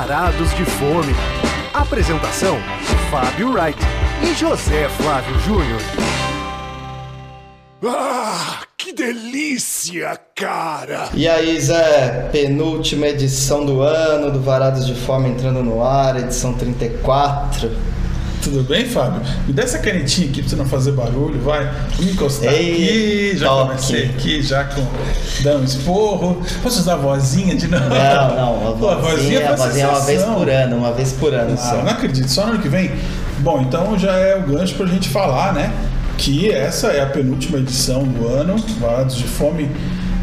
Varados de Fome. Apresentação: Fábio Wright e José Flávio Júnior. Ah, que delícia, cara! E aí, Zé, penúltima edição do ano do Varados de Fome entrando no ar, edição 34. Tudo bem, Fábio? Me dá essa canetinha aqui pra você não fazer barulho, vai. Vou me encostar Ei, aqui, já toque. comecei aqui, já com dando um esporro. Posso usar a vozinha de novo? Não, não, a Pô, vozinha, a vozinha é uma vez por ano, uma vez por ano Ah, só. não acredito, só no ano que vem? Bom, então já é o gancho pra gente falar, né? Que essa é a penúltima edição do ano, Varados de Fome.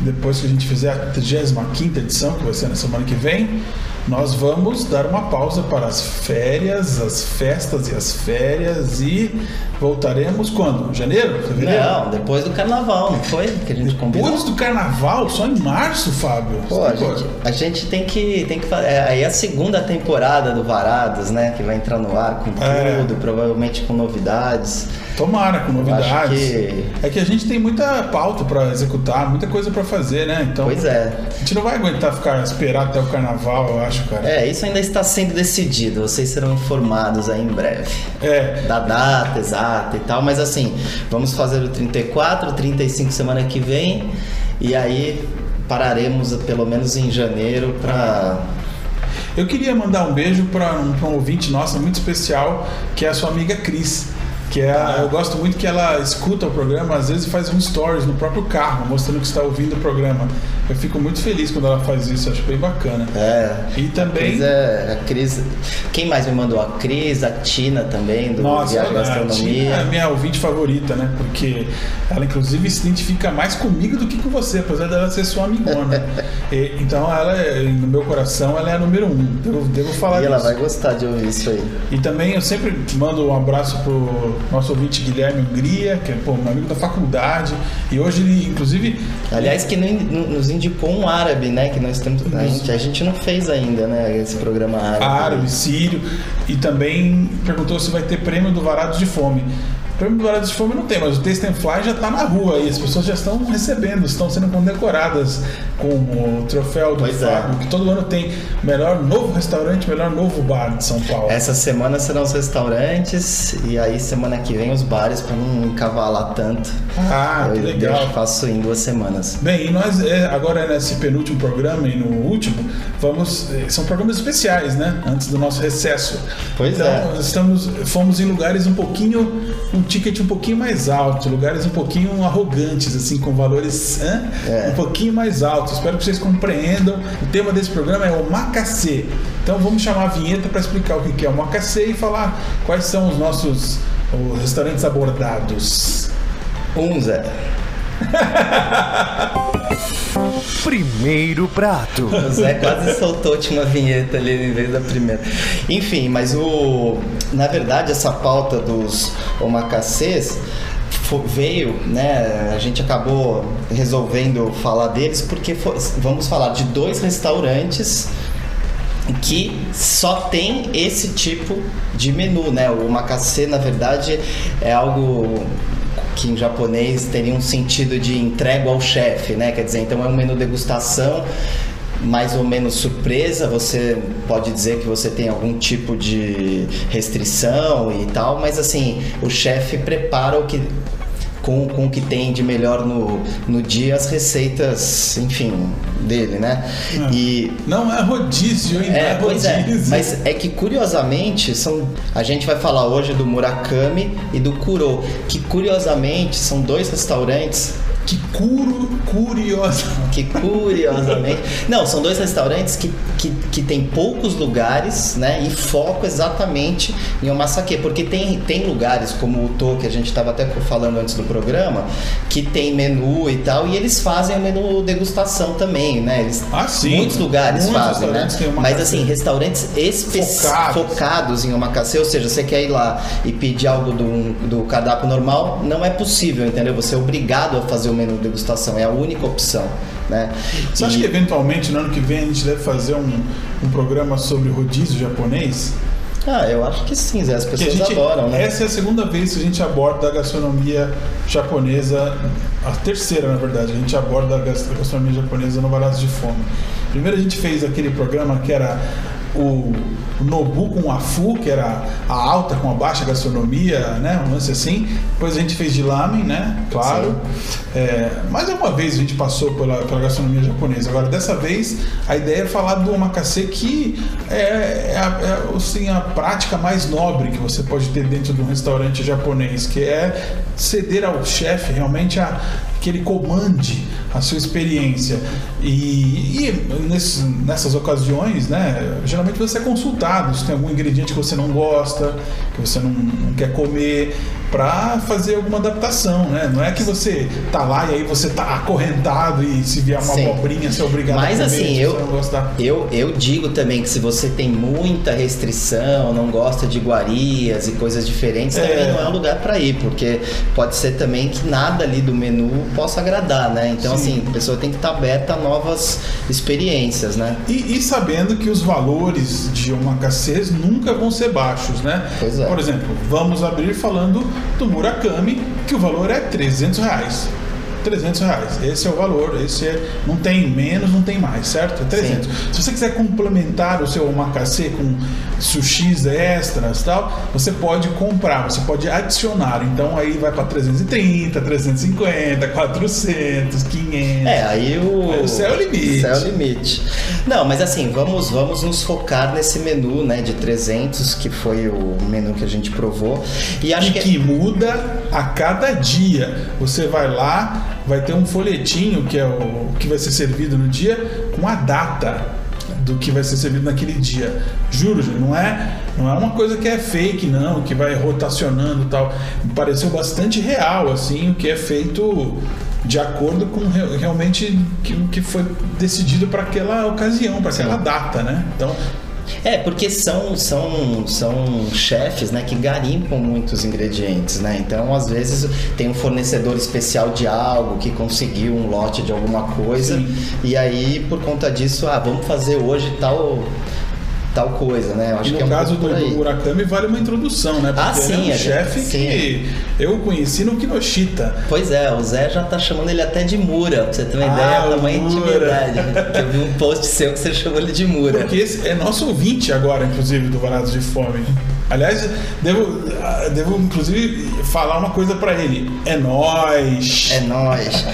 Depois que a gente fizer a 35 edição, que vai ser na semana que vem, nós vamos dar uma pausa para as férias, as festas e as férias e voltaremos quando? Janeiro? Fevereiro? Não, depois do carnaval, não foi que a gente combinou? Depois do carnaval, só em março, Fábio. Pô, a gente, a gente tem que, tem que fazer. Aí é a segunda temporada do Varados, né? Que vai entrar no ar com É. tudo, provavelmente com novidades. Tomara, com novidades. que- É que a gente tem muita pauta pra executar, muita coisa pra fazer, né? Então, Pois é. a gente não vai aguentar ficar esperar até o carnaval, eu acho, cara. É, isso ainda está sendo decidido. Vocês serão informados aí em breve. É. Da data exata e tal, mas assim, vamos fazer o 34, 35 semana que vem e aí pararemos pelo menos em janeiro pra. Eu queria mandar um beijo pra um, um ouvinte nossa muito especial, que é a sua amiga Cris. Que é a- eu gosto muito que ela escuta o programa, às vezes faz um stories no próprio carro, mostrando que está ouvindo o programa. Eu fico muito feliz quando ela faz isso, acho bem bacana. É. E também. Cris é, a Cris. Quem mais me mandou? A Cris, a Tina também, do Nossa, Viagem a Tina é a Gastronomia. minha ouvinte favorita, né? Porque ela, inclusive, se identifica mais comigo do que com você, apesar dela ser sua amigona. E- então, ela, é- no meu coração, ela é a número um. Devo, devo falar E ela disso. vai gostar de ouvir isso aí. E também eu sempre mando um abraço pro nosso ouvinte Guilherme Hungria, que é pô, meu amigo da faculdade. E hoje ele, inclusive. Aliás, que nos indicou um árabe, né? Que nós temos. A gente, a gente não fez ainda, né? Esse programa árabe. árabe, sírio, e também perguntou se vai ter prêmio do Varados de Fome. Prêmio do Varados de Fome não tem, mas o Taste and Fly já está na rua e as pessoas já estão recebendo, estão sendo condecoradas com o troféu do Pois é. Fábio, que todo ano tem melhor novo restaurante, melhor novo bar de São Paulo. Essa semana serão os restaurantes e aí semana que vem os bares pra não encavalar tanto. Ah, que eu, legal. eu faço em duas semanas. Bem, e nós é, agora nesse penúltimo programa e no último, vamos. São programas especiais, né? Antes do nosso recesso. Pois então, é. estamos, fomos em lugares um pouquinho. um ticket um pouquinho mais alto, lugares um pouquinho arrogantes, assim, com valores? É. um pouquinho mais altos. Espero que vocês compreendam. O tema desse programa é o macacê. Então vamos chamar a vinheta para explicar o que é o macacê e falar quais são os nossos os restaurantes abordados. Um, Zé. Primeiro prato. O Zé quase soltou tinha uma vinheta ali em vez da primeira. Enfim, mas o. Na verdade, essa pauta dos omakasês fo- veio, né? A gente acabou resolvendo falar deles porque fo- vamos falar de dois restaurantes que só tem esse tipo de menu, né? O omakase, na verdade, é algo que em japonês teria um sentido de entrega ao chefe, né? Quer dizer, então é um menu degustação mais ou menos surpresa, você pode dizer que você tem algum tipo de restrição e tal, mas assim, o chefe prepara o que com, com o que tem de melhor no, no dia as receitas, enfim, dele, né? E Não é rodízio, hein? Não é, pois é. rodízio. Mas é que curiosamente são. A gente vai falar hoje do Murakami e do Kuro, que curiosamente são dois restaurantes Que curo, curioso. que curiosamente. Não, são dois restaurantes que, que, que tem poucos lugares, né? E foco exatamente em omasake. Porque tem, tem lugares como o To, que a gente estava até falando antes do programa, que tem menu e tal, e eles fazem o menu degustação também, né? Eles, Ah, sim. Muitos lugares Muitos fazem, né? Mas assim, restaurantes espe- Focados. focados em omakase, ou seja, você quer ir lá e pedir algo do, do cardápio normal, não é possível, entendeu? Você é obrigado a fazer o menu degustação, é a única opção, né? Você acha E- que eventualmente no ano que vem a gente deve fazer um, um programa sobre rodízio japonês? Ah, eu acho que sim, Zé, as pessoas gente, adoram, né? Essa é a segunda vez que a gente aborda a gastronomia japonesa, a terceira na verdade, a gente aborda a gas- a gastronomia japonesa no Varados de Fome. Primeiro a gente fez aquele programa que era o, Nobu com o Afu, que era a alta com a baixa gastronomia, né? Um lance assim. Depois a gente fez de lamen, né? Claro. É, mais uma vez a gente passou pela, pela gastronomia japonesa. Agora, dessa vez, a ideia é falar do omakase que é, é, a, é assim, a prática mais nobre que você pode ter dentro de um restaurante japonês, que é ceder ao chefe realmente a, que ele comande a sua experiência. E, e nessas ocasiões, né, geralmente você é consultado se tem algum ingrediente que você não gosta, que você não, não quer comer para fazer alguma adaptação, né? Não é que você tá lá e aí você tá acorrentado e se vier uma Sim. abobrinha você é obrigado Mas a comer assim, eu, você não gostar. eu, eu digo também que se você tem muita restrição, não gosta de iguarias e coisas diferentes, É. também não é um lugar para ir, porque pode ser também que nada ali do menu possa agradar, né? Então, Sim. assim, a pessoa tem que estar aberta a novas experiências, né? E, e sabendo que os valores de omakase nunca vão ser baixos, né? Pois é. Por exemplo, vamos abrir falando do Murakami, que o valor é 300 reais. 300 reais. Esse é o valor. Esse é, não tem menos, não tem mais, certo? É 300. Se você quiser complementar o seu omakase com sushis extras tal, você pode comprar, você pode adicionar. Então aí vai para 330, 350, 400, 500. É, aí o. Aí o céu é o limite. O céu é o limite. Não, mas assim, vamos, vamos nos focar nesse menu, né, de 300, que foi o menu que a gente provou. E acho e que. que muda a cada dia. Você vai lá, vai ter um folhetinho que é o que vai ser servido no dia com a data do que vai ser servido naquele dia. Juro, gente, não é, não é uma coisa que é fake não, que vai rotacionando e tal. Me pareceu bastante real assim, o que é feito de acordo com re- realmente o que foi decidido para aquela ocasião, para aquela data, né? Então, É, porque são, são, são chefes né, que garimpam muitos ingredientes, né? Então, às vezes, tem um fornecedor especial de algo que conseguiu um lote de alguma coisa, Sim. e aí, por conta disso, ah, vamos fazer hoje tal, tal coisa, né? Eu acho no que é um caso do, do Murakami vale uma introdução, né? Porque Ah, sim, ele é um chefe que eu conheci no Kinoshita. Pois é, o Zé já tá chamando ele até de Mura, pra você ter uma Ah, ideia da tamanha Mura. intimidade. Eu vi um post seu que você chamou ele de Mura. Porque esse é nosso ouvinte agora, inclusive, do Varados de Fome. Aliás, devo, devo inclusive falar uma coisa pra ele. É nóis. É nóis.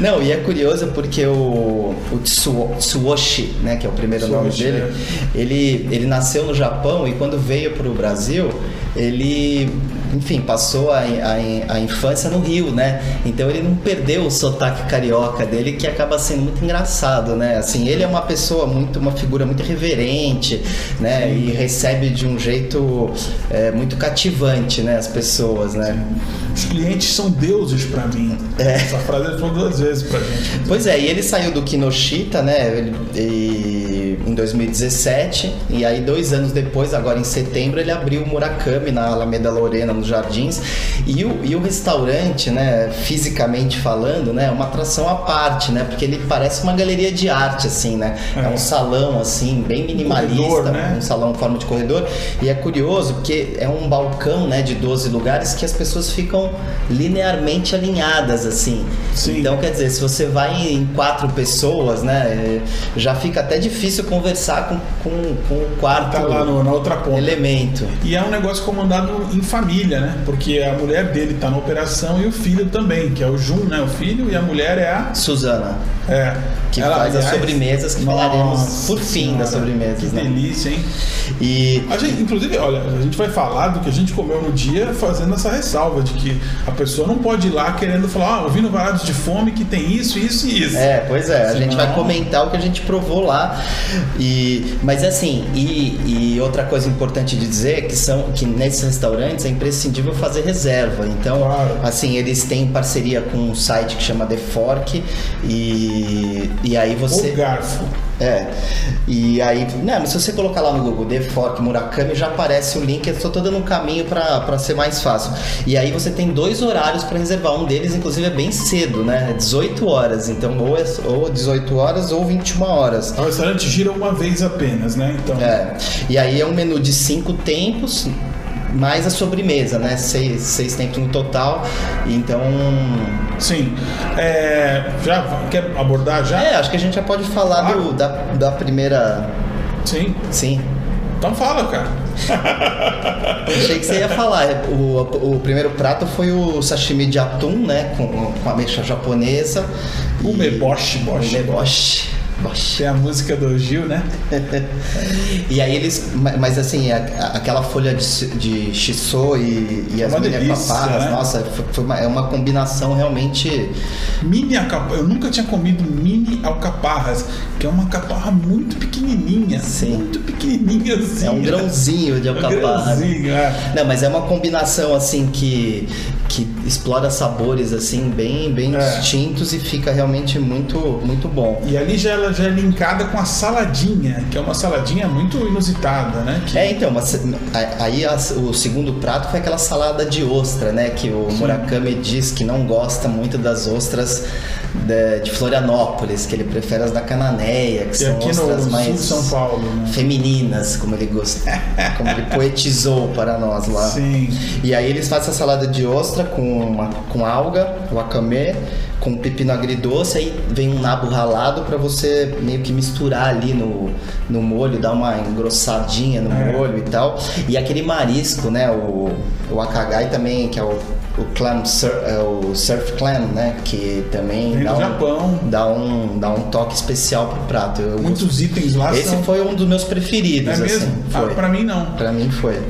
Não, e é curioso porque o, o Tsuo- Tsuoshi, né, que é o primeiro nome Tsuoshi, dele, é. ele, ele nasceu no Japão e quando veio para o Brasil, ele, enfim, passou a, a, a infância no Rio, né? Então ele não perdeu o sotaque carioca dele, que acaba sendo muito engraçado, né? Assim, ele é uma pessoa muito, uma figura muito reverente, né? E recebe de um jeito é, muito cativante, né? As pessoas, né? Os clientes são deuses pra mim. É. Essa frase ele falou duas vezes pra gente. Pois é, e ele saiu do Kinoshita, né, ele- e- em 2017, e aí dois anos depois, agora em setembro, ele abriu o Murakami na Alameda Lorena, nos Jardins, e o, e o restaurante, né, fisicamente falando, né, é uma atração à parte, né, porque ele parece uma galeria de arte, assim, né, é, É. um salão, assim, bem minimalista, corredor, né? um salão em forma de corredor, e é curioso porque é um balcão, né, de 12 lugares que as pessoas ficam linearmente alinhadas, assim, Sim. então, quer dizer, se você vai em quatro pessoas, né, é, já fica até difícil conversar com, com, com o quarto Tá lá no- na outra ponta. elemento. E é um negócio comandado em família, né? Porque a mulher dele tá na operação e o filho também, que é o Jun, né? O filho e a mulher é a. Suzana, É. que faz as sobremesas que falaremos Nossa por fim das sobremesas. Que né? delícia, hein? E A gente, inclusive, olha, a gente vai falar do que a gente comeu no dia fazendo essa ressalva de que a pessoa não pode ir lá querendo falar, ah, ouvindo varados de fome que tem isso, isso e isso. É, pois é, a gente vai Senão- comentar o que a gente provou lá. E, mas assim, e, e outra coisa importante de dizer é que são que nesses restaurantes é imprescindível fazer reserva. Então, Claro. assim, eles têm parceria com um site que chama The Fork e, e aí você O garfo. É. E aí, não, mas se você colocar lá no Google The Fork Murakami, já aparece o link. Eu só tô dando um caminho pra ser mais fácil. E aí você tem dois horários pra reservar. Um deles, inclusive, é bem cedo, né? É 18 horas. Então, ou, é, ou 18 horas ou 21 horas. O restaurante gira uma vez apenas, né? Então, É. E aí é um menu de cinco tempos. Mais a sobremesa, né? Seis, seis tempos no total. Então. sim. É, já quer abordar já? É, acho que a gente já pode falar Claro. do- da, da primeira Sim. Sim. Então fala, cara. Achei que você ia falar. O, o primeiro prato foi o sashimi de atum, né? Com, com a mexa japonesa. O meboshi, boshi. Meboshi. Tem a música do Gil, né? E aí eles. ma- Mas assim, aquela folha de, de shiso e, e as delícia, paparras, né? nossa, foi, uma, é uma combinação realmente. Mini alcaparra. Eu nunca tinha comido mini alcaparras, que é uma alcaparra muito pequenininha. Sim. Muito pequenininha assim. É um grãozinho de É um alcaparra. né? grãozinho, é. Não, mas é uma combinação assim que, que explora sabores assim bem, bem É. distintos e fica realmente muito, muito bom. E ali já, ela já é linkada com a saladinha, que é uma saladinha muito inusitada, né? Que- É, então, mas, a- aí a- o segundo prato foi aquela salada de ostra, né? Que o Murakami diz que não gosta muito das ostras de, de Florianópolis, que ele prefere as da Cananéia, que E são no ostras sul mais São Paulo, né? femininas, como ele gosta, como ele poetizou para nós lá. Sim. E aí eles fazem essa salada de ostra com, uma, com alga, wakame, com pepino agridoce, aí vem um nabo ralado para você meio que misturar ali no, no molho, dar uma engrossadinha no É. molho e tal. E aquele marisco, né, o, o akagai também, que é o, o clam, é o surf clam, né, que também Vem dá um, Japão. dá um dá um toque especial pro prato. Eu Muitos itens lá esse são. foi um dos meus preferidos, É mesmo? assim. Ah, Foi. pra mim não. Pra mim foi.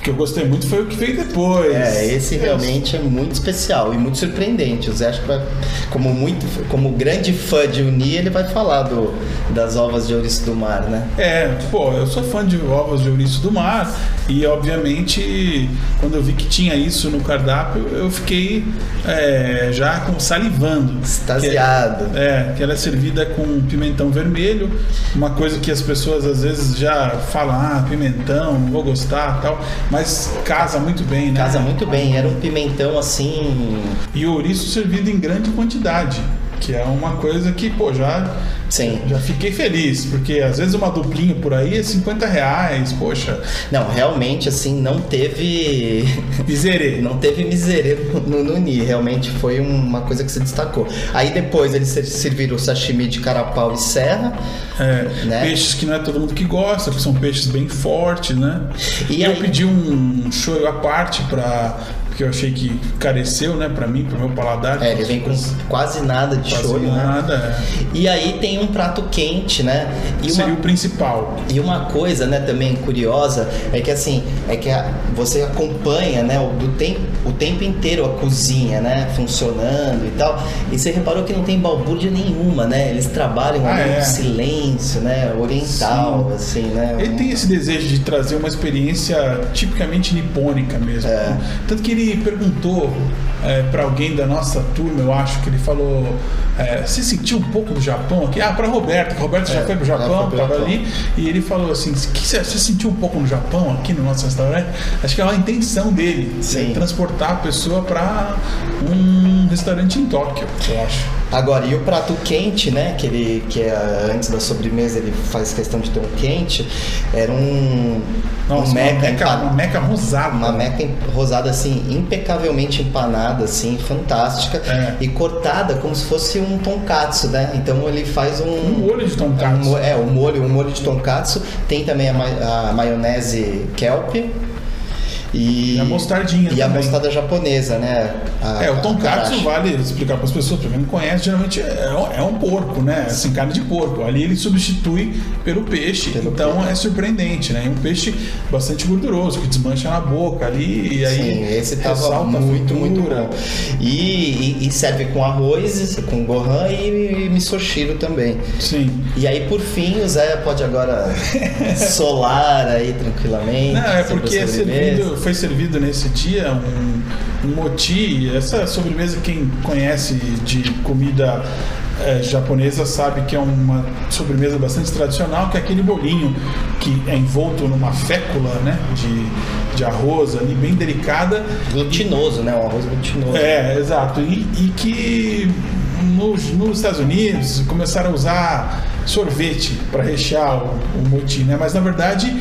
O que eu gostei muito foi o que veio depois. É, esse realmente é muito especial e muito surpreendente. O Zé, acho que vai, como, muito, como grande fã de Uni, ele vai falar do, das ovas de ouriço do mar, né? É, pô, eu sou fã de ovos de ouriço do mar e obviamente quando eu vi que tinha isso no cardápio eu fiquei é, já com salivando. Extasiado. Que é, é, que ela é servida com pimentão vermelho, uma coisa que as pessoas às vezes já falam, ah, pimentão, não vou gostar tal, mas casa muito bem, né? Casa muito bem, era um pimentão assim. E ouriço servido em grande quantidade, que é uma coisa que, pô, já Sim. já fiquei feliz, porque às vezes uma duplinha por aí é 50 reais, poxa, Não, realmente, assim, não teve. miserê. Não teve miserê no, no Uni, realmente foi uma coisa que se destacou. Aí depois eles ser- serviram o sashimi de carapau e serra. É, Né? Peixes que não é todo mundo que gosta, porque são peixes bem fortes, né? E E eu aí- pedi um shoyu à parte para porque eu achei que careceu, né, para mim, pro meu paladar. É, ele vem com quase nada de Quase shoyu, né? nada. é. E aí tem um prato quente, né? E uma, Seria o principal. E uma coisa, né, também curiosa é que assim, é que a- você acompanha, né, o, do tempo, o tempo inteiro a cozinha, né, funcionando e tal. E você reparou que não tem balbúrdia nenhuma, né? Eles trabalham Ah, ali é. no silêncio, né, oriental, assim, né? Ele tem esse desejo de trazer uma experiência tipicamente nipônica mesmo. É. Tanto que ele perguntou é, para alguém da nossa turma, eu acho que ele falou: é, Você sentiu um pouco do Japão aqui? Ah, para Roberto, que o Roberto já É, foi pro já Japão, foi pro tava Japão. ali. E ele falou assim: você, você sentiu um pouco no Japão aqui no nosso restaurante? Acho que é uma intenção dele, de transportar a pessoa para um restaurante em Tóquio, eu acho. Agora, e o prato quente, né? Que ele que é antes da sobremesa ele faz questão de ter um quente, era um Nossa, um meca, uma, meca, uma meca rosada. uma meca rosada assim, impecavelmente empanada assim, fantástica É. e cortada como se fosse um tonkatsu, né? Então ele faz um Um molho de tonkatsu. um é, o molho, um molho de tonkatsu, tem também a, ma- a maionese kelp e, E a mostardinha e a também. mostarda japonesa, né? A- É, o a tonkatsu vale explicar para as pessoas, para quem não conhece, geralmente é um, é um porco, né? Assim, carne de porco. Ali ele substitui pelo peixe, Pelo então é surpreendente, né? E um peixe bastante gorduroso, que desmancha na boca ali, e aí Sim, esse tava a muito, muito bom. E, e- e serve com arroz, com gohan e misoshiro também. Sim. E aí, por fim, o Zé pode agora solar aí tranquilamente. Não, é porque a é servido, foi servido nesse dia um, um moti. Essa sobremesa, quem conhece de comida eh, japonesa sabe que é uma sobremesa bastante tradicional, que é aquele bolinho que é envolto numa fécula né, de, de arroz ali, bem delicada. Glutinoso, né? Um arroz glutinoso. É, exato. E, e que nos, nos Estados Unidos começaram a usar sorvete para rechear o, o moti, né? Mas na verdade,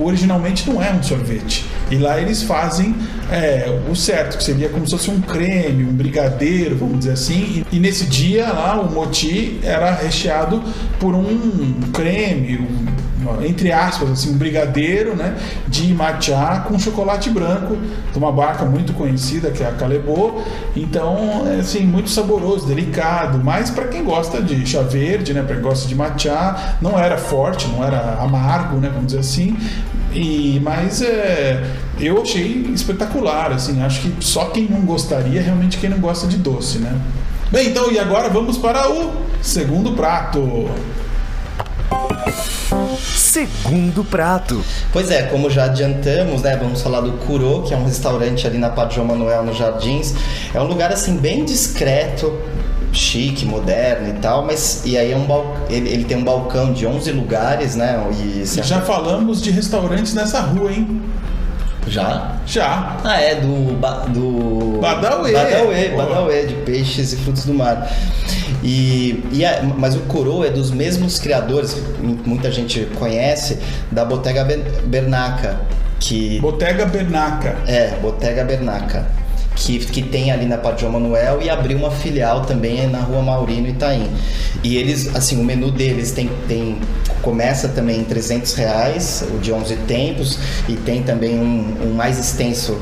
originalmente não é um sorvete. E lá eles fazem é, o certo, que seria como se fosse um creme, um brigadeiro, vamos dizer assim. E, e nesse dia lá, o moti era recheado por um creme, um- entre aspas, assim, um brigadeiro, né, de matcha com chocolate branco, de uma barca muito conhecida que é a Calebô. Então, é assim, muito saboroso, delicado, mas para quem gosta de chá verde, né, para quem gosta de matcha, não era forte, não era amargo, né, vamos dizer assim. E, mas é, eu achei espetacular, assim, acho que só quem não gostaria, realmente quem não gosta de doce, né? Bem, então, e agora vamos para o segundo prato. Segundo prato. Pois é, como já adiantamos, né? Vamos falar do Kuro, que é um restaurante ali na Padre João Manuel, nos Jardins. É um lugar assim bem discreto, chique, moderno e tal, mas e aí é um bal... ele, ele tem um balcão de 11 lugares, né? E Já falamos de restaurantes nessa rua, hein? já? Já. Ah, é do ba- do Badauê. Badauê. Badauê, de peixes e frutos do mar. E, e a- mas o Coro é dos mesmos criadores, que muita gente conhece, da Bottega Ben- Bernaca, que Botega Bernaca. é, Bottega Bernaca, que, que tem ali na Padre Manuel e abriu uma filial também na Rua Maurino Itaim. E eles, assim, o menu deles tem, tem começa também em 300 reais, o de 11 tempos, e tem também um, um mais extenso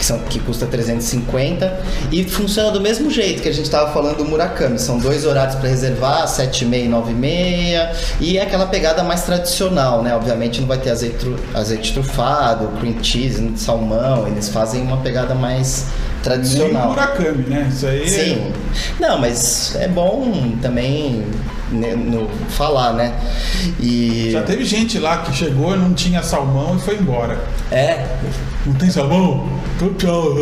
que, são, que custa 350 e funciona do mesmo jeito que a gente estava falando do Murakami. São dois horários para reservar, 7 e meia e 9 e meia, e é aquela pegada mais tradicional, né? Obviamente não vai ter azeite, azeite trufado, cream cheese, salmão, eles fazem uma pegada mais Nem tradicional. Murakami, né? Isso aí. Sim. Não, mas é bom também né, no, falar, né? E. Já teve gente lá que chegou e não tinha salmão e foi embora. É. Não tem salmão? Tchau.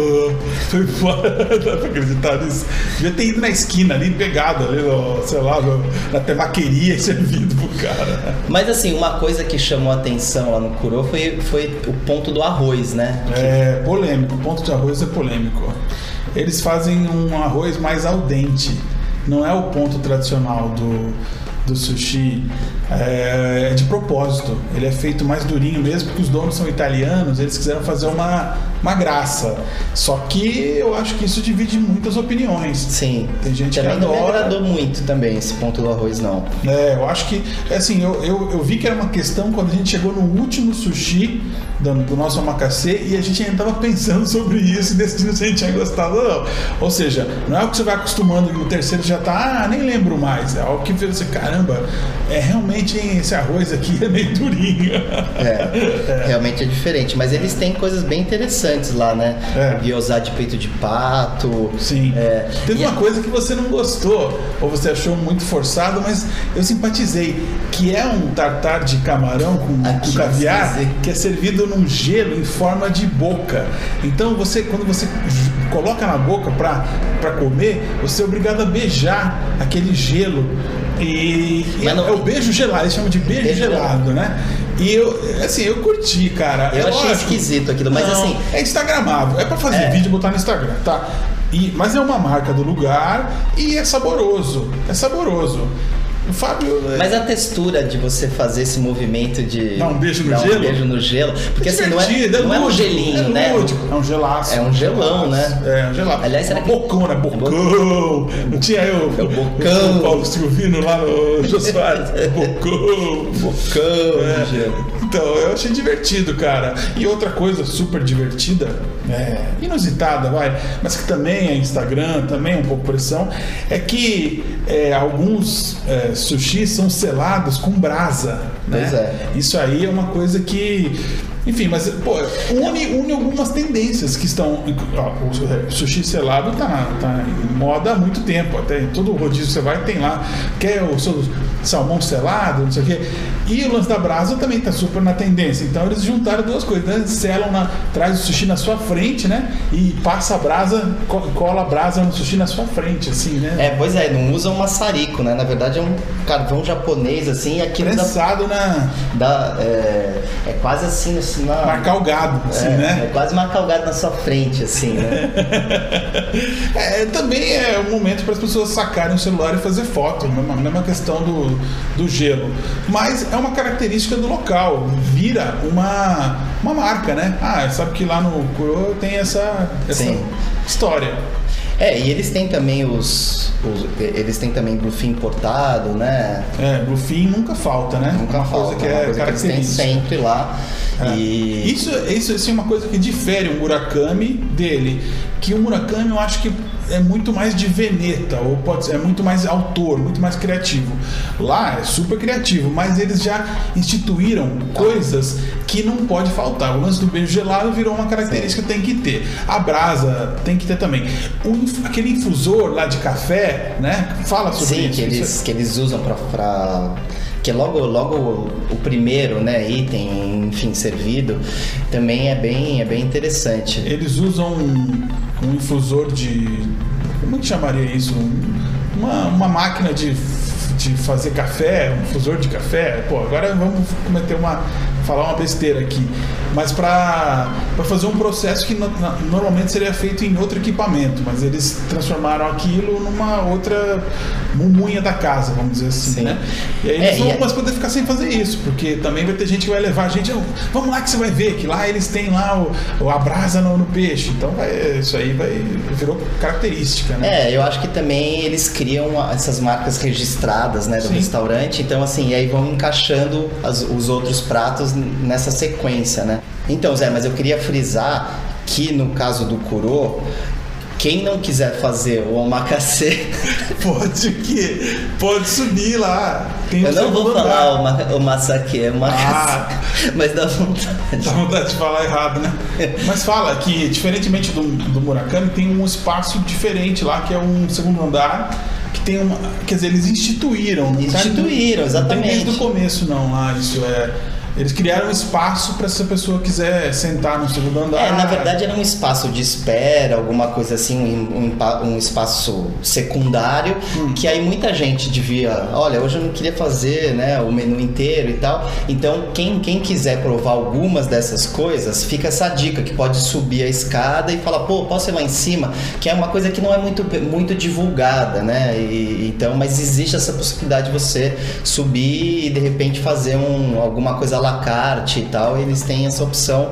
Foi embora. Dá pra acreditar nisso. Devia ter ido na esquina ali, pegado ali, no, sei lá, no- na temaqueria e servido pro cara. Mas assim, uma coisa que chamou a atenção lá no Kuro foi, foi o ponto do arroz, né? É polêmico, o ponto de arroz é polêmico. Eles fazem um arroz mais al dente. Não é o ponto tradicional do, do sushi. É, é de propósito. Ele é feito mais durinho mesmo, porque os donos são italianos, eles quiseram fazer uma, uma graça. Só que eu acho que isso divide muitas opiniões. Sim. Tem gente também que não me adora. agradou muito também esse ponto do arroz, não. É, eu acho que, assim, eu, eu, eu vi que era uma questão quando a gente chegou no último sushi do, do nosso omakase e a gente ainda estava pensando sobre isso e decidindo se a gente tinha gostado ou não. Ou seja, não é o que você vai acostumando e no terceiro já tá, ah, nem lembro mais. É algo que você, caramba, é realmente hein, esse arroz aqui é meio durinho. É, realmente é diferente. Mas eles têm coisas bem interessantes lá, né? É. Gyoza de peito de pato. Sim. É, Teve e uma coisa que você não gostou, ou você achou muito forçado, mas eu simpatizei, que é um tartar de camarão com, com caviar, que é servido num gelo em forma de boca. Então você, quando você coloca na boca para comer, você é obrigado a beijar aquele gelo. E Mas não- é o beijo gelado, eles chamam de beijo, Beijo gelado, né? E eu, assim, eu curti, cara. Eu É achei lógico. esquisito aquilo, mas Não, assim- É instagramável, é pra fazer É. vídeo e botar no Instagram, tá? E, mas é uma marca do lugar e é saboroso. É saboroso. O Fábio. é- Mas a textura de você fazer esse movimento de Dar um beijo no dar gelo? um beijo no gelo, porque assim não é, divertido, não é um gelinho, é né? lúdico, É um gelaço. É um gelão, né? É um gelaço. Aliás, será um que- bocão, né? Bocão. Não tinha eu. É o bocão. o Paulo Silvino lá no Jô Soares. Bocão. Bocão É. de gelo. Então, eu achei divertido, cara. E outra coisa super divertida, é, inusitada, vai, mas que também é Instagram, também é um pouco pressão, é que é, alguns é, sushis são selados com brasa. Né? Pois é. Isso aí é uma coisa que. Enfim, mas pô, une, une algumas tendências que estão. ó, o sushi selado tá, tá em moda há muito tempo. Até em todo rodízio que você vai tem lá. Quer o seu salmão selado, não sei o quê. E o lance da brasa também tá super na tendência. Então eles juntaram duas coisas, né? Selam na, traz o sushi na sua frente, né? E passa a brasa, co- cola a brasa no sushi na sua frente, assim, né? É, pois é, não usa um maçarico, né? Na verdade é um carvão japonês, assim, aquilo dá, Prensado na. dá, é, é quase assim, assim na, Marcar o gado, assim, é, né? é quase uma calgada na sua frente, assim, né? É, também é um momento para as pessoas sacarem o celular e fazer foto, mesma, mesma questão do, do gelo. Mas é uma característica do local, vira uma, uma marca, né? Ah, sabe que lá no Curo tem essa, essa Sim. história. É, e eles têm também os, os eles têm também bluefin importado, né? É, bluefin nunca falta, né? Nunca uma falta, coisa que uma é coisa que eles sempre lá. É. E Isso, isso assim, é uma coisa que difere o Murakami dele. Que o Murakami eu acho que é muito mais de veneta, ou pode ser, é muito mais autor, muito mais criativo. Lá é super criativo, mas eles já instituíram coisas que não pode faltar. O lance do beijo gelado virou uma característica que tem que ter. A brasa tem que ter também. O aquele infusor lá de café, né? Fala sobre sim, isso. que eles, Isso que eles usam pra, pra que logo logo o primeiro, né, item, enfim, servido, também é bem é bem interessante. Eles usam um, infusor de. Como é que chamaria isso? Um- Uma, uma máquina de, de fazer café, um infusor de café. Pô, agora vamos cometer uma. falar uma besteira aqui. Mas para fazer um processo que no- na- normalmente seria feito em outro equipamento, mas eles transformaram aquilo numa outra mumunha da casa, vamos dizer assim, Sim. né? E aí É, eles vão e é- mas poder ficar sem fazer isso, porque também vai ter gente que vai levar a gente, "Ô, vamos lá que você vai ver, que lá eles têm lá o, o a brasa no, no peixe. Então vai, isso aí vai virou característica, né? É, eu acho que também eles criam essas marcas registradas, né, do Sim. restaurante. Então, assim, e aí vão encaixando as- os outros pratos nessa sequência, né? Então, Zé, mas eu queria frisar que no caso do Kuro, quem não quiser fazer o omakase, Pode que pode subir lá. Tem eu não vou falar o, ma- o masake, é omakase, Ah. mas dá vontade. Dá vontade de falar errado, né? Mas fala que, diferentemente do, do Murakami, tem um espaço diferente lá, que é um segundo andar, que tem uma. Quer dizer, eles instituíram. não tá- Instituíram, Não tem exatamente. desde o começo, não, lá. Isso é. Eles criaram um espaço para se a pessoa quiser sentar no segundo andar. É, na verdade era um espaço de espera, alguma coisa assim, um, um pa- espaço secundário, Hum. que aí muita gente devia, olha, hoje eu não queria fazer né, o menu inteiro e tal. Então, quem, quem quiser provar algumas dessas coisas, fica essa dica que pode subir a escada e falar, pô, posso ir lá em cima? Que é uma coisa que não é muito, muito divulgada, né? E, então, mas existe essa possibilidade de você subir e de repente fazer um, alguma coisa à la carte e tal, eles têm essa opção.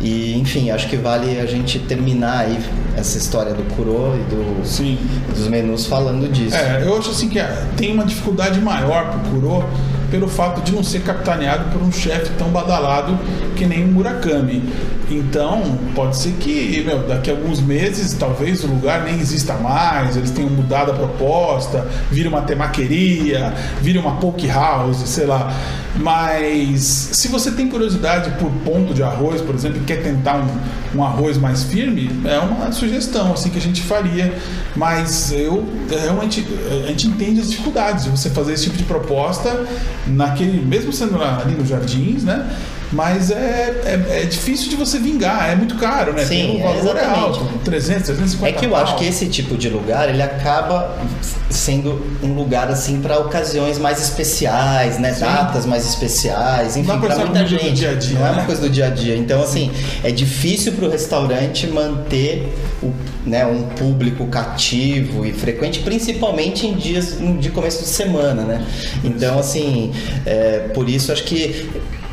E, enfim, acho que vale a gente terminar aí essa história do Kuro e do, Sim. dos menus falando disso. É, eu acho assim que ah, tem uma dificuldade maior pro Kuro pelo fato de não ser capitaneado por um chefe tão badalado que nem o Murakami. Então, pode ser que meu, daqui a alguns meses talvez o lugar nem exista mais, eles tenham mudado a proposta, vira uma temaqueria, vira uma poke house, sei lá. Mas se você tem curiosidade por ponto de arroz, por exemplo, e quer tentar um, um arroz mais firme, é uma sugestão assim que a gente faria. Mas eu realmente a gente entende as dificuldades de você fazer esse tipo de proposta naquele, mesmo sendo ali nos jardins, né? Mas é, é, é difícil de você vingar, é muito caro, né? Sim, Tem um valor é exatamente. alto, 300, 350 É que eu acho pau. que esse tipo de lugar ele acaba sendo um lugar assim para ocasiões mais especiais, né? Sim. Datas mais especiais, enfim, é para muita coisa do gente. dia a dia, não é né? uma coisa do dia a dia. Então assim, é difícil para o restaurante manter o, né, um público cativo e frequente, principalmente em dias de começo de semana, né? Então assim, é, por isso acho que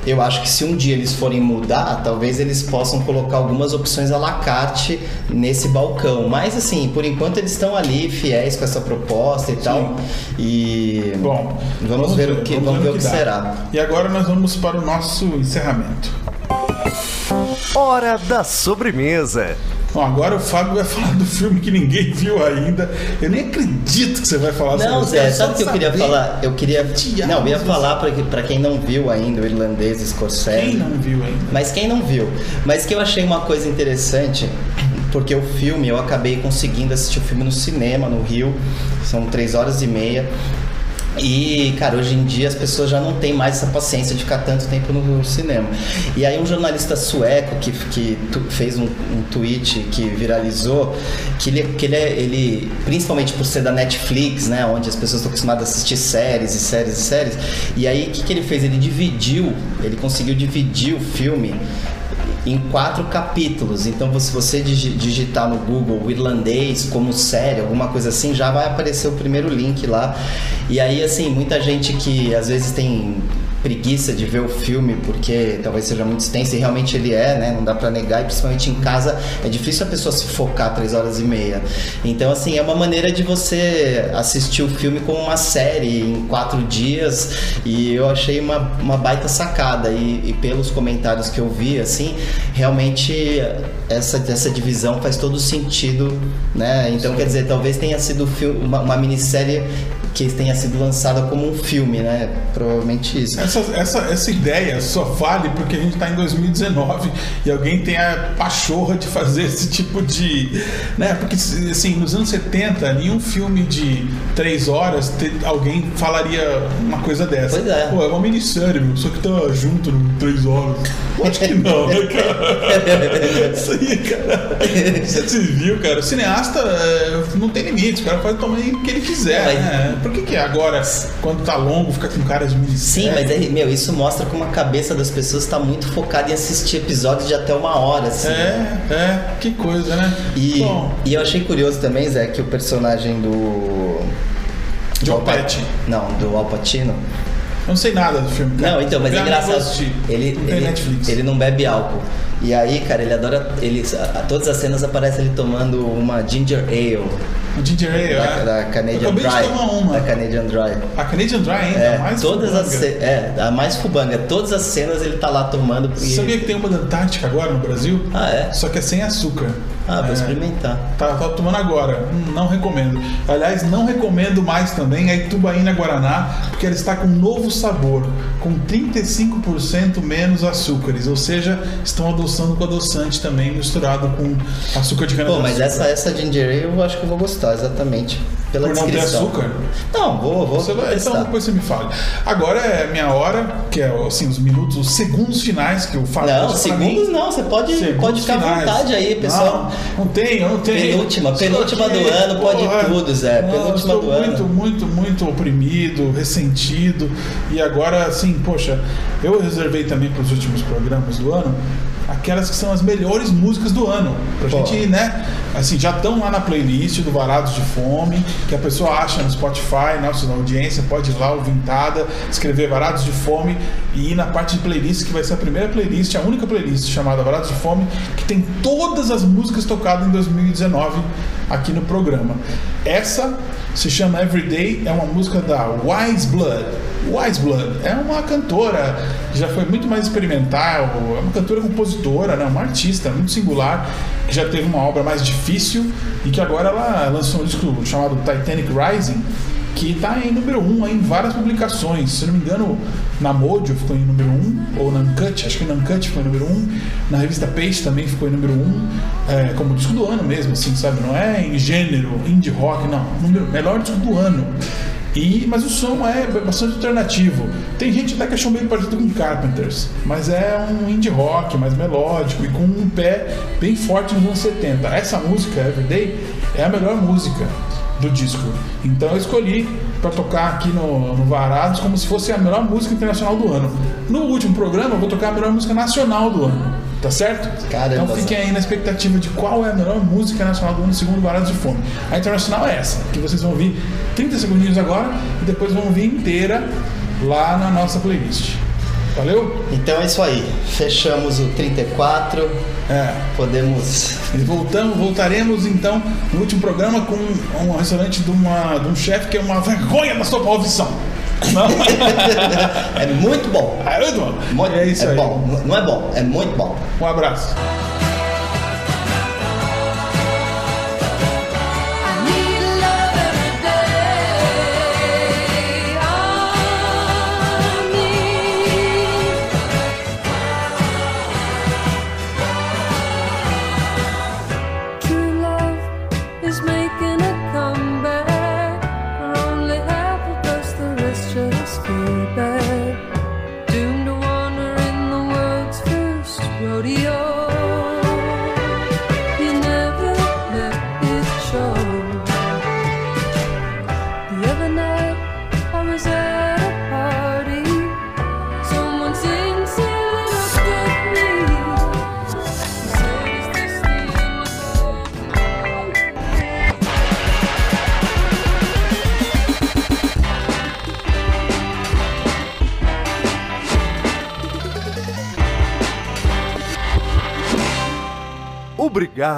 eu acho que se um dia eles forem mudar, talvez eles possam colocar algumas opções à la carte nesse balcão. Mas assim, por enquanto eles estão ali fiéis com essa proposta e tal. E Bom, vamos, ver o que, vamos ver o que dá. será. E agora nós vamos para o nosso encerramento. Hora da sobremesa. Bom, agora o Fábio vai falar do filme que ninguém viu ainda. Eu nem acredito que você vai falar Não, sobre Zé, sabe o que eu queria falar? Eu queria. Diabos, Não, eu ia falar pra, pra quem não viu ainda o irlandês Scorsese. Quem não viu ainda? Mas quem não viu? Mas que eu achei uma coisa interessante, porque o filme, eu acabei conseguindo assistir o filme no cinema, no Rio, são três horas e meia. E, cara, hoje em dia as pessoas já não têm mais essa paciência de ficar tanto tempo no cinema. E aí um jornalista sueco que, que tu- fez um, um tweet que viralizou, que, ele, que ele, é- ele, principalmente por ser da Netflix, né, onde as pessoas estão acostumadas a assistir séries e séries e séries, e aí o que, que ele fez? Ele dividiu, ele conseguiu dividir o filme em quatro capítulos. Então, se você digi- digitar no Google o irlandês como série, alguma coisa assim, já vai aparecer o primeiro link lá. E aí, assim, muita gente que às vezes tem preguiça de ver o filme porque talvez seja muito extenso e realmente ele é, né? Não dá pra negar e principalmente em casa é difícil a pessoa se focar três horas e meia. Então, assim, é uma maneira de você assistir o filme como uma série em quatro dias e eu achei uma, uma baita sacada e, e pelos comentários que eu vi, assim, realmente essa, essa divisão faz todo sentido, né? Então, quer dizer, talvez tenha sido uma, uma minissérie que tenha sido lançada como um filme, né? Provavelmente isso. Essa, essa, essa ideia só vale porque a gente está em 2019 e alguém tem a pachorra de fazer esse tipo de. Né? Porque, assim, nos anos 70, nenhum filme de três horas alguém falaria uma coisa dessa. Pois é. Pô, é uma minissérie, meu, só que tá junto em três horas. Acho que não, né, cara? Isso aí, cara. Você viu, cara? O cineasta é, não tem limites, o cara faz o tamanho que ele quiser, Mas... né? Por que, que agora, quando tá longo, fica com cara de minissérie? Sim, mas é, meu, isso mostra como a cabeça das pessoas está muito focada em assistir episódios de até uma hora, assim. É, é, que coisa, né? E, e eu achei curioso também, Zé, que o personagem do. Joe Pesci. Não, do Al Pacino. Eu não sei nada do filme. Cara. Não, então, mas é engraçado. Ele, ele, ele não bebe álcool. E aí, cara, ele adora. Ele, a, todas as cenas aparece ele tomando uma ginger ale. O ginger ale, da, é. Da Canadian Dry. Da Canadian Dry. A Canadian Dry ainda, é, mais todas as É, a mais fubanga. Todas as cenas ele tá lá tomando. Você sabia que tem uma da Antártica agora no Brasil? Ah, é? Só que é sem açúcar. Ah, vou é, experimentar. Tá, tá tomando agora. Hum, não recomendo. Aliás, não recomendo mais também a Itubaína Guaraná, porque ela está com um novo sabor, com 35% menos açúcares. Ou seja, estão adoçando com adoçante também, misturado com açúcar de cana Pô, mas essa, essa ginger ale eu acho que eu vou gostar, exatamente pela Por não ter açúcar? Não, vou, vou. Você vai, então depois você me fala. Agora é minha hora, que é assim, os minutos, os segundos finais que eu falo. Não, segundos não, você pode, pode ficar à vontade aí, pessoal. Não, não tem, não tem. Penúltima, penúltima do ano, pode Porra, tudo, Zé. Penúltima não, do muito, ano. Muito, muito oprimido, ressentido. E agora, assim, poxa, eu reservei também para os últimos programas do ano aquelas que são as melhores músicas do ano. Pra Pô. gente, né? Assim, já estão lá na playlist do Varados de Fome, que a pessoa acha no Spotify, nossa audiência pode ir lá, ouvintada, escrever Varados de Fome e ir na parte de playlist, que vai ser a primeira playlist, a única playlist chamada Varados de Fome, que tem todas as músicas tocadas em 2019 aqui no programa. Essa se chama Everyday, é uma música da Wise Blood. Wise Blood é uma cantora já foi muito mais experimental, é uma cantora compositora, né, uma artista muito singular, que já teve uma obra mais difícil e que agora ela lançou um disco chamado Titanic Rising, que está em número 1 um, em várias publicações. Se não me engano, na Mojo ficou em número 1, um, ou na Uncut, acho que na Uncut ficou em número 1, um, na revista Page também ficou em número 1, um, é, como disco do ano mesmo, assim, sabe? Não é em gênero, indie rock, não. Número, melhor disco do ano. E, mas o som é bastante alternativo. Tem gente até que achou meio parecido com Carpenters, mas é um indie rock mais melódico e com um pé bem forte nos anos 70. Essa música, Everyday, é a melhor música do disco. Então eu escolhi para tocar aqui no, no Varados como se fosse a melhor música internacional do ano. No último programa eu vou tocar a melhor música nacional do ano. Tá certo? Caramba, então fiquem aí na expectativa de qual é a melhor música nacional do ano segundo Varados de Fome. A internacional é essa, que vocês vão ouvir 30 segundinhos agora e depois vão ouvir inteira lá na nossa playlist. Valeu? Então é isso aí. Fechamos o 34. É. Podemos. E voltamos, voltaremos então no último programa com um restaurante de, uma, de um chefe que é uma vergonha da sua profissão. Não. é muito bom. É muito bom. Muito, é isso é aí. bom. Não é bom, é muito bom. Um abraço.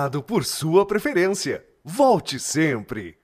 Por sua preferência. Volte sempre.